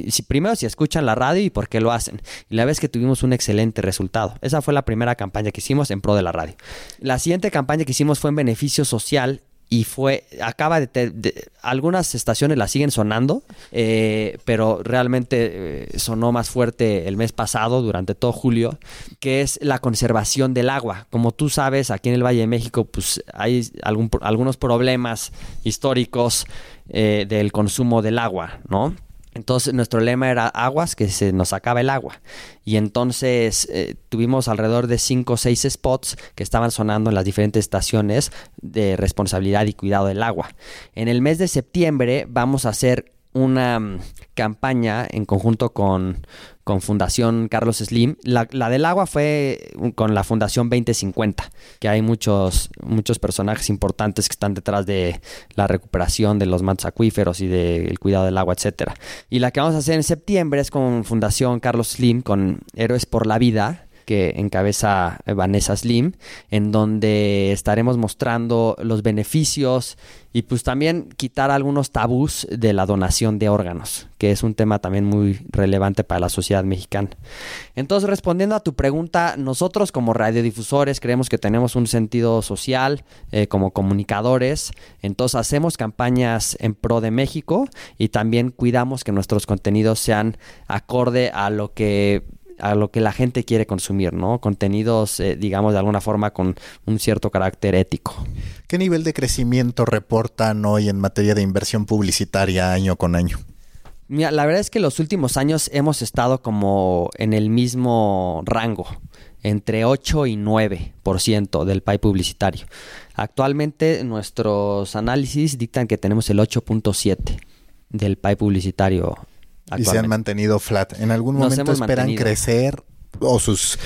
si, primero si escuchan la radio y por qué lo hacen. Y la vez que tuvimos un excelente resultado. Esa fue la primera campaña que hicimos en pro de la radio. La siguiente campaña que hicimos fue en beneficio social y fue, acaba de, algunas estaciones la siguen sonando, eh, pero realmente eh, sonó más fuerte el mes pasado, durante todo julio, que es la conservación del agua. Como tú sabes, aquí en el Valle de México, pues hay algunos problemas históricos eh, del consumo del agua, ¿no? Entonces nuestro lema era aguas, que se nos acaba el agua. Y entonces eh, tuvimos alrededor de 5 o 6 spots que estaban sonando en las diferentes estaciones de responsabilidad y cuidado del agua. En el mes de septiembre vamos a hacer una mm, campaña en conjunto con, Fundación Carlos Slim. La, del agua fue con la Fundación 2050, que hay muchos, muchos personajes importantes que están detrás de la recuperación de los mantos acuíferos y del cuidado del agua, etcétera. Y la que vamos a hacer en septiembre es con Fundación Carlos Slim, con Héroes por la Vida, que encabeza Vanessa Slim, en donde estaremos mostrando los beneficios y pues también quitar algunos tabús de la donación de órganos, que es un tema también muy relevante para la sociedad mexicana. Entonces, respondiendo a tu pregunta, nosotros como radiodifusores creemos que tenemos un sentido social eh, como comunicadores, entonces hacemos campañas en pro de México y también cuidamos que nuestros contenidos sean acorde a lo que a lo que la gente quiere consumir, ¿no? Contenidos, eh, digamos, de alguna forma con un cierto carácter ético. ¿Qué nivel de crecimiento reportan hoy en materia de inversión publicitaria año con año? Mira, la verdad es que los últimos años hemos estado como en el mismo rango, entre 8 y 9% del PIB publicitario. Actualmente nuestros análisis dictan que tenemos el 8.7 del PIB publicitario y se han mantenido flat. ¿En algún momento esperan crecer o sus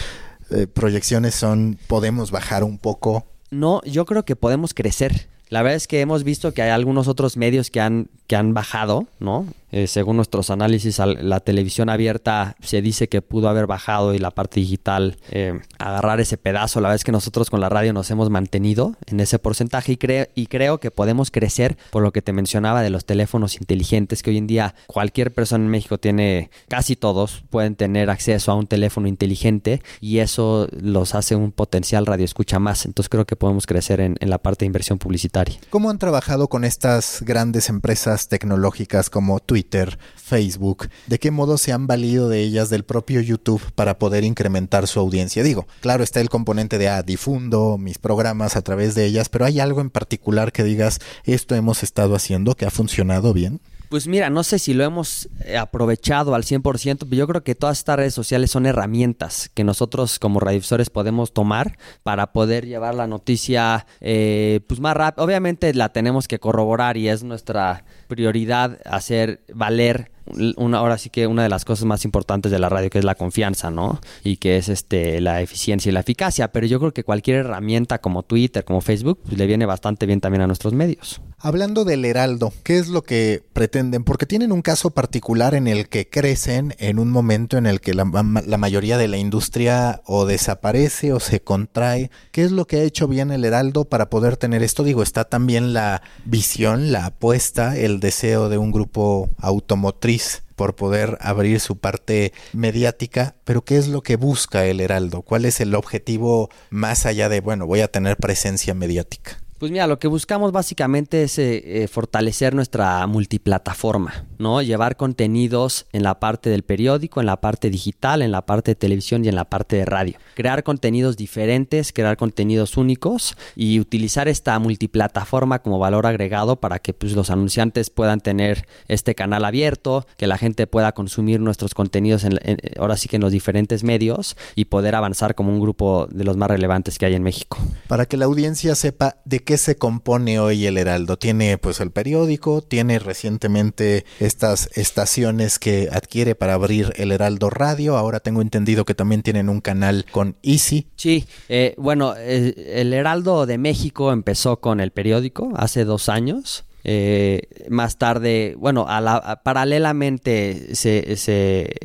eh, proyecciones son podemos bajar un poco? No, yo creo que podemos crecer. La verdad es que hemos visto que hay algunos otros medios que han, que han bajado, ¿no? Eh, según nuestros análisis, la televisión abierta se dice que pudo haber bajado y la parte digital eh, agarrar ese pedazo. La verdad es que nosotros con la radio nos hemos mantenido en ese porcentaje y, y creo que podemos crecer por lo que te mencionaba de los teléfonos inteligentes, que hoy en día cualquier persona en México tiene, casi todos pueden tener acceso a un teléfono inteligente y eso los hace un potencial radio escucha más. Entonces creo que podemos crecer en, en la parte de inversión publicitaria. ¿Cómo han trabajado con estas grandes empresas tecnológicas como Twitter? Facebook, de qué modo se han valido de ellas del propio YouTube para poder incrementar su audiencia. Digo, claro, está el componente de, ah, difundo mis programas a través de ellas, pero hay algo en particular que digas, esto hemos estado haciendo que ha funcionado bien. Pues mira, no sé si lo hemos eh, aprovechado al 100%, pero yo creo que todas estas redes sociales son herramientas que nosotros como radiodifusores podemos tomar para poder llevar la noticia eh, pues más rápido. Obviamente la tenemos que corroborar y es nuestra prioridad hacer valer una, ahora sí que una de las cosas más importantes de la radio que es la confianza, ¿no? Y que es este la eficiencia y la eficacia, pero yo creo que cualquier herramienta como Twitter, como Facebook, pues, le viene bastante bien también a nuestros medios. Hablando del Heraldo, ¿qué es lo que pretenden? Porque tienen un caso particular en el que crecen en un momento en el que la, la, mayoría de la industria o desaparece o se contrae. ¿Qué es lo que ha hecho bien el Heraldo para poder tener esto? Digo, está también la visión, la apuesta, el deseo de un grupo automotriz por poder abrir su parte mediática, pero ¿qué es lo que busca el Heraldo? ¿Cuál es el objetivo más allá de, bueno, voy a tener presencia mediática? Pues mira, lo que buscamos básicamente es eh, eh, fortalecer nuestra multiplataforma, ¿no? Llevar contenidos en la parte del periódico, en la parte digital, en la parte de televisión y en la parte de radio. Crear contenidos diferentes, crear contenidos únicos y utilizar esta multiplataforma como valor agregado para que pues, los anunciantes puedan tener este canal abierto, que la gente pueda consumir nuestros contenidos en, ahora sí que en los diferentes medios y poder avanzar como un grupo de los más relevantes que hay en México. Para que la audiencia sepa de qué se compone hoy el Heraldo? Tiene pues el periódico, tiene recientemente estas estaciones que adquiere para abrir el Heraldo Radio, ahora tengo entendido que también tienen un canal con Easy. Sí, eh, bueno, el Heraldo de México empezó con el periódico hace dos años. Eh, más tarde, bueno, a paralelamente se,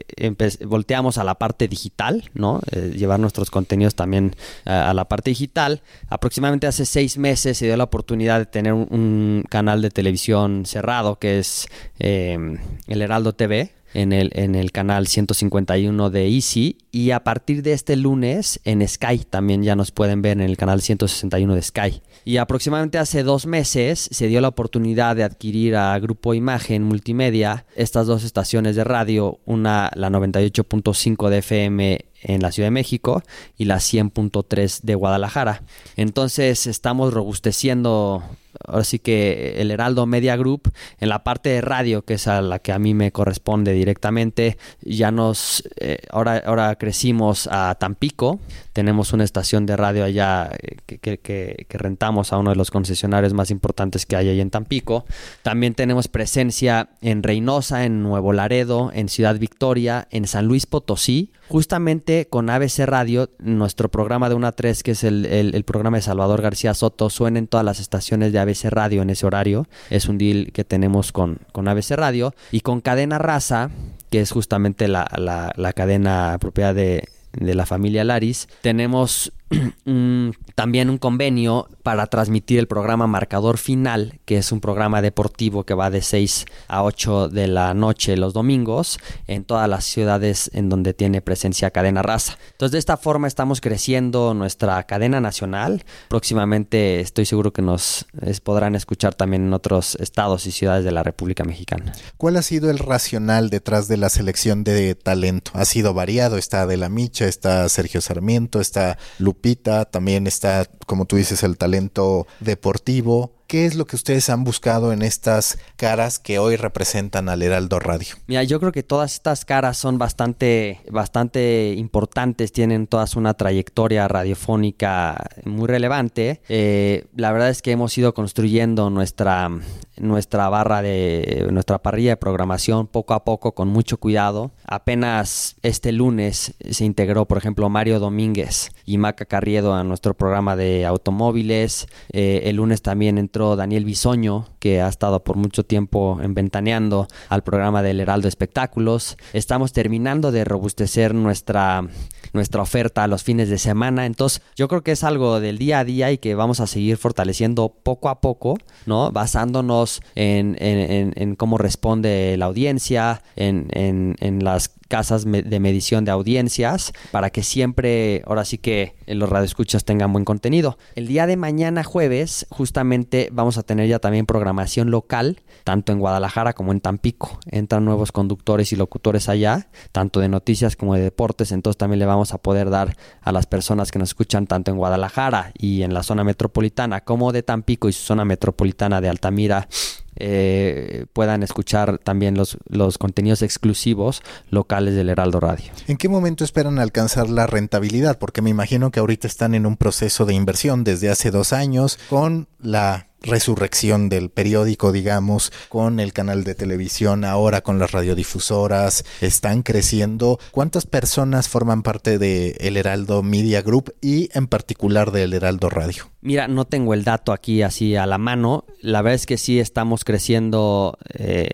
volteamos a la parte digital, ¿no? Eh, llevar nuestros contenidos también a, la parte digital. Aproximadamente hace seis meses se dio la oportunidad de tener un, canal de televisión cerrado que es eh, el Heraldo TV en el, en el canal 151 de Easy y a partir de este lunes en Sky también ya nos pueden ver en el canal 161 de Sky. Y aproximadamente hace dos meses se dio la oportunidad de adquirir a Grupo Imagen Multimedia estas dos estaciones de radio, una la 98.5 de FM en la Ciudad de México y la 100.3 de Guadalajara. Entonces estamos robusteciendo ahora sí que el Heraldo Media Group en la parte de radio que es a la que a mí me corresponde directamente ya nos eh, ahora ahora crecimos a Tampico tenemos una estación de radio allá eh, que, que, rentamos a uno de los concesionarios más importantes que hay ahí en Tampico también tenemos presencia en Reynosa en Nuevo Laredo en Ciudad Victoria en San Luis Potosí justamente con ABC Radio nuestro programa de 1 a 3 que es el, el programa de Salvador García Soto suena en todas las estaciones de ABC Radio en ese horario. Es un deal que tenemos con, con ABC Radio. Y con Cadena Raza, que es justamente la, la cadena propiedad de, de la familia Laris, tenemos también un convenio para transmitir el programa Marcador Final, que es un programa deportivo que va de 6 a 8 de la noche los domingos en todas las ciudades en donde tiene presencia Cadena Raza. Entonces de esta forma estamos creciendo nuestra cadena nacional. Próximamente estoy seguro que nos podrán escuchar también en otros estados y ciudades de la República Mexicana. ¿Cuál ha sido el racional detrás de la selección de talento? Ha sido variado, está De La Micha, está Sergio Sarmiento, está Lupita también está, como tú dices, el talento deportivo. ¿Qué es lo que ustedes han buscado en estas caras que hoy representan al Heraldo Radio? Mira, yo creo que todas estas caras son bastante, bastante importantes, tienen todas una trayectoria radiofónica muy relevante. Eh, la verdad es que hemos ido construyendo nuestra, nuestra barra de nuestra parrilla de programación poco a poco con mucho cuidado. Apenas este lunes se integró, por ejemplo, Mario Domínguez y Maca Carriedo a nuestro programa de automóviles. Eh, el lunes también entró Daniel Bisoño, que ha estado por mucho tiempo enventaneando al programa del Heraldo Espectáculos. Estamos terminando de robustecer nuestra, nuestra oferta a los fines de semana. Entonces, yo creo que es algo del día a día y que vamos a seguir fortaleciendo poco a poco, ¿no? Basándonos en, en, cómo responde la audiencia, en, en las casas de medición de audiencias para que siempre, ahora sí que los radioescuchas tengan buen contenido. El día de mañana jueves, justamente vamos a tener ya también programación local, tanto en Guadalajara como en Tampico. Entran nuevos conductores y locutores allá, tanto de noticias como de deportes, entonces también le vamos a poder dar a las personas que nos escuchan tanto en Guadalajara y en la zona metropolitana como de Tampico y su zona metropolitana de Altamira eh, puedan escuchar también los, los contenidos exclusivos locales del Heraldo Radio. ¿En qué momento esperan alcanzar la rentabilidad? Porque me imagino que ahorita están en un proceso de inversión desde hace dos años con la resurrección del periódico, digamos, con el canal de televisión, ahora con las radiodifusoras, están creciendo. ¿Cuántas personas forman parte de El Heraldo Media Group y en particular del Heraldo Radio? Mira, no tengo el dato aquí así a la mano. La verdad es que sí estamos creciendo eh,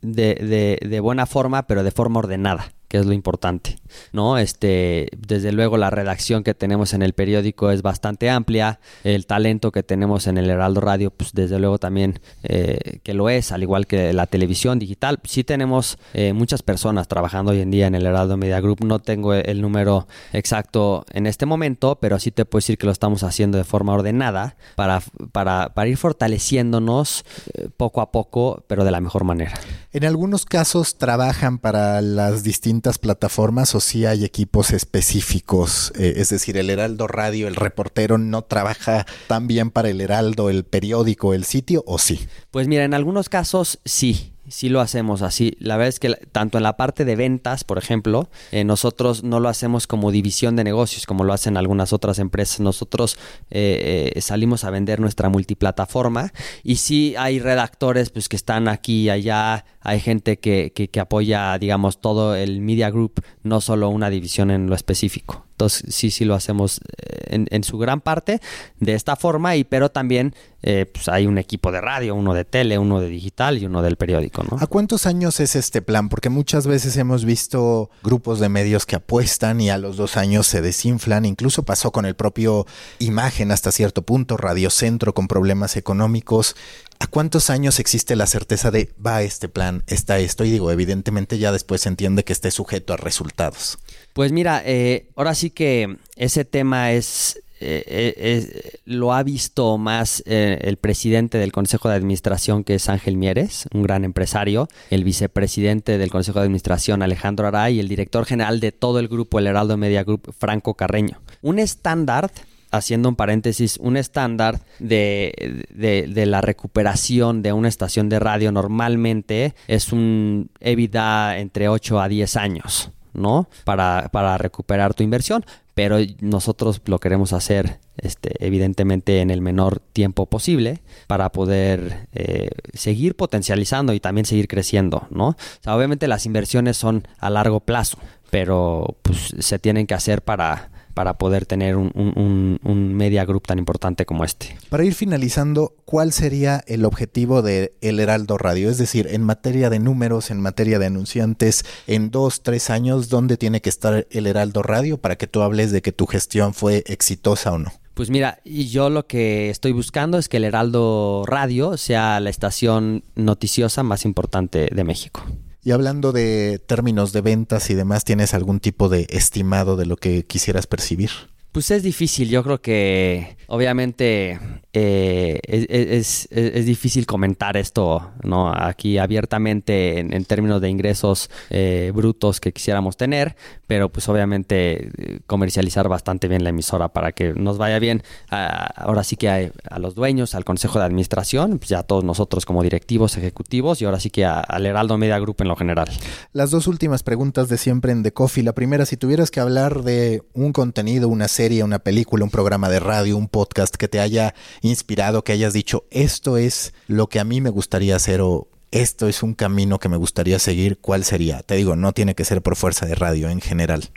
de, de buena forma, pero de forma ordenada que es lo importante, ¿no? Este, desde luego la redacción que tenemos en el periódico es bastante amplia, el talento que tenemos en el Heraldo Radio, pues desde luego también eh, que lo es, al igual que la televisión digital. Sí tenemos eh, muchas personas trabajando hoy en día en el Heraldo Media Group, no tengo el número exacto en este momento, pero sí te puedo decir que lo estamos haciendo de forma ordenada para, para, para ir fortaleciéndonos eh, poco a poco, pero de la mejor manera. En algunos casos trabajan para las distintas plataformas o si hay equipos específicos, eh, es decir, el Heraldo Radio, el reportero no trabaja tan bien para el Heraldo, el periódico, el sitio o sí. Pues mira, en algunos casos sí sí lo hacemos así. La verdad es que tanto en la parte de ventas, por ejemplo, eh, nosotros no lo hacemos como división de negocios, como lo hacen algunas otras empresas. Nosotros eh, eh, salimos a vender nuestra multiplataforma y sí hay redactores pues, que están aquí y allá, hay gente que, que, que apoya, digamos, todo el Media Group, no solo una división en lo específico. Sí, sí lo hacemos en, en, su gran parte de esta forma, y pero también eh, pues hay un equipo de radio, uno de tele, uno de digital y uno del periódico, ¿no? ¿A cuántos años es este plan? Porque muchas veces hemos visto grupos de medios que apuestan y a los dos años se desinflan. Incluso pasó con el propio Imagen hasta cierto punto, Radio Centro con problemas económicos. ¿A cuántos años existe la certeza de va este plan, está esto? Y digo, evidentemente ya después se entiende que esté sujeto a resultados. Pues mira, eh, ahora sí que ese tema es eh, eh, lo ha visto más el presidente del Consejo de Administración, que es Ángel Mieres, un gran empresario, el vicepresidente del Consejo de Administración, Alejandro Aray, y el director general de todo el grupo, el Heraldo Media Group, Franco Carreño. Un estándar haciendo un paréntesis, un estándar de, de, la recuperación de una estación de radio normalmente es un EBITDA entre 8 a 10 años, ¿no? Para, para recuperar tu inversión, pero nosotros lo queremos hacer este, evidentemente en el menor tiempo posible para poder eh, seguir potencializando y también seguir creciendo, ¿no? Obviamente las inversiones son a largo plazo, pero pues se tienen que hacer para para poder tener un, media group tan importante como este. Para ir finalizando, ¿cuál sería el objetivo de El Heraldo Radio? Es decir, en materia de números, en materia de anunciantes, en dos, tres años, ¿dónde tiene que estar El Heraldo Radio para que tú hables de que tu gestión fue exitosa o no? Pues mira, yo lo que estoy buscando es que el Heraldo Radio sea la estación noticiosa más importante de México. Y hablando de términos de ventas y demás, ¿tienes algún tipo de estimado de lo que quisieras percibir? Pues es difícil, yo creo que obviamente eh, es, difícil comentar esto ¿no? aquí abiertamente en, términos de ingresos eh, brutos que quisiéramos tener, pero pues obviamente eh, comercializar bastante bien la emisora para que nos vaya bien. ahora sí que a, los dueños, al consejo de administración, pues ya todos nosotros como directivos, ejecutivos y ahora sí que al Heraldo Media Group en lo general. Las dos últimas preguntas de siempre en The Coffee. La primera, si tuvieras que hablar de un contenido, una serie, una película, un programa de radio, un podcast que te haya inspirado, que hayas dicho, esto es lo que a mí me gustaría hacer o esto es un camino que me gustaría seguir, ¿cuál sería? Te digo, no tiene que ser por fuerza de radio en general.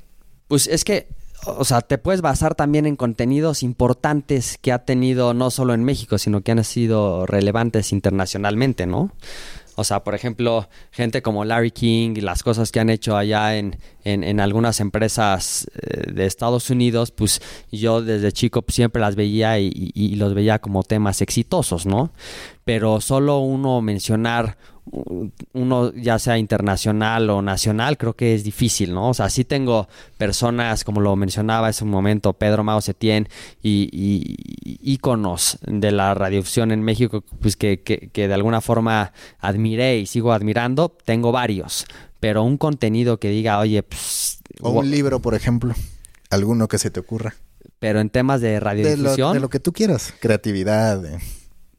Pues es que, o sea, te puedes basar también en contenidos importantes que ha tenido no solo en México, sino que han sido relevantes internacionalmente, ¿no? O sea, por ejemplo, gente como Larry King y las cosas que han hecho allá en, en, algunas empresas eh, de Estados Unidos, pues yo desde chico siempre las veía y, y, los veía como temas exitosos, ¿no? Pero solo uno mencionar uno ya sea internacional o nacional, creo que es difícil, ¿no? O sea, sí tengo personas, como lo mencionaba hace un momento, Pedro Mao Setien y, íconos de la radiodifusión en México, pues que, que, de alguna forma admiré y sigo admirando, tengo varios, pero un contenido que diga, oye, pues... O un libro, por ejemplo, alguno que se te ocurra. Pero en temas de radiodifusión... De lo, que tú quieras, creatividad.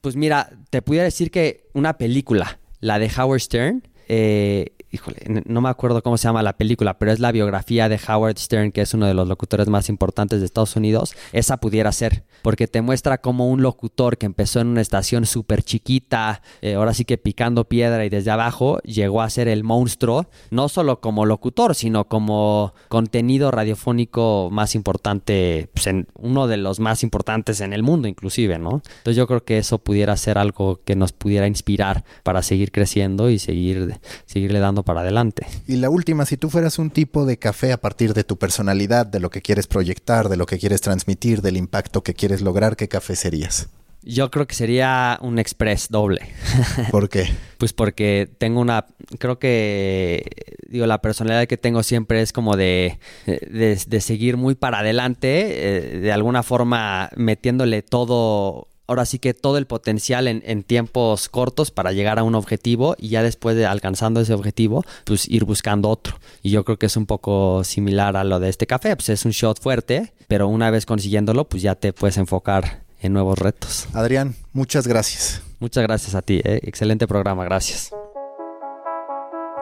Pues mira, te pudiera decir que una película la de Howard Stern. Eh, híjole, no me acuerdo cómo se llama la película, pero es la biografía de Howard Stern, que es uno de los locutores más importantes de Estados Unidos. Esa pudiera ser, porque te muestra como un locutor que empezó en una estación súper chiquita, eh, ahora sí que picando piedra y desde abajo llegó a ser el monstruo, no solo como locutor, sino como contenido radiofónico más importante, pues, uno de los más importantes en el mundo inclusive, ¿no? Entonces yo creo que eso pudiera ser algo que nos pudiera inspirar para seguir creciendo y seguir, seguirle dando para adelante. Y la última, si tú fueras un tipo de café a partir de tu personalidad, de lo que quieres proyectar, de lo que quieres transmitir, del impacto que quieres lograr, ¿qué café serías? Yo creo que sería un express doble. ¿Por qué? pues porque tengo una, creo que, digo, la personalidad que tengo siempre es como de, de, seguir muy para adelante, eh, de alguna forma metiéndole todo ahora sí que todo el potencial en, tiempos cortos para llegar a un objetivo y ya después de alcanzando ese objetivo, pues ir buscando otro. Y yo creo que es un poco similar a lo de este café, pues es un shot fuerte, pero una vez consiguiéndolo, pues ya te puedes enfocar en nuevos retos. Adrián, muchas gracias. Muchas gracias a ti, ¿eh? excelente programa, gracias.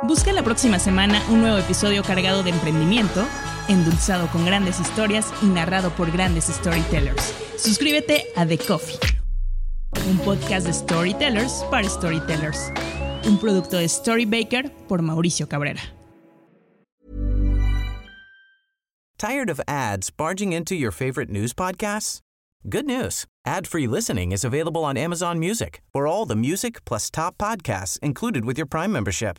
Busca la próxima semana un nuevo episodio cargado de emprendimiento, endulzado con grandes historias y narrado por grandes storytellers. Suscríbete a The Coffee, un podcast de storytellers para storytellers. Un producto de Storybaker por Mauricio Cabrera. Tired of ads barging into your favorite news podcasts? Good news. Ad-free listening is available on Amazon Music for all the music plus top podcasts included with your Prime membership.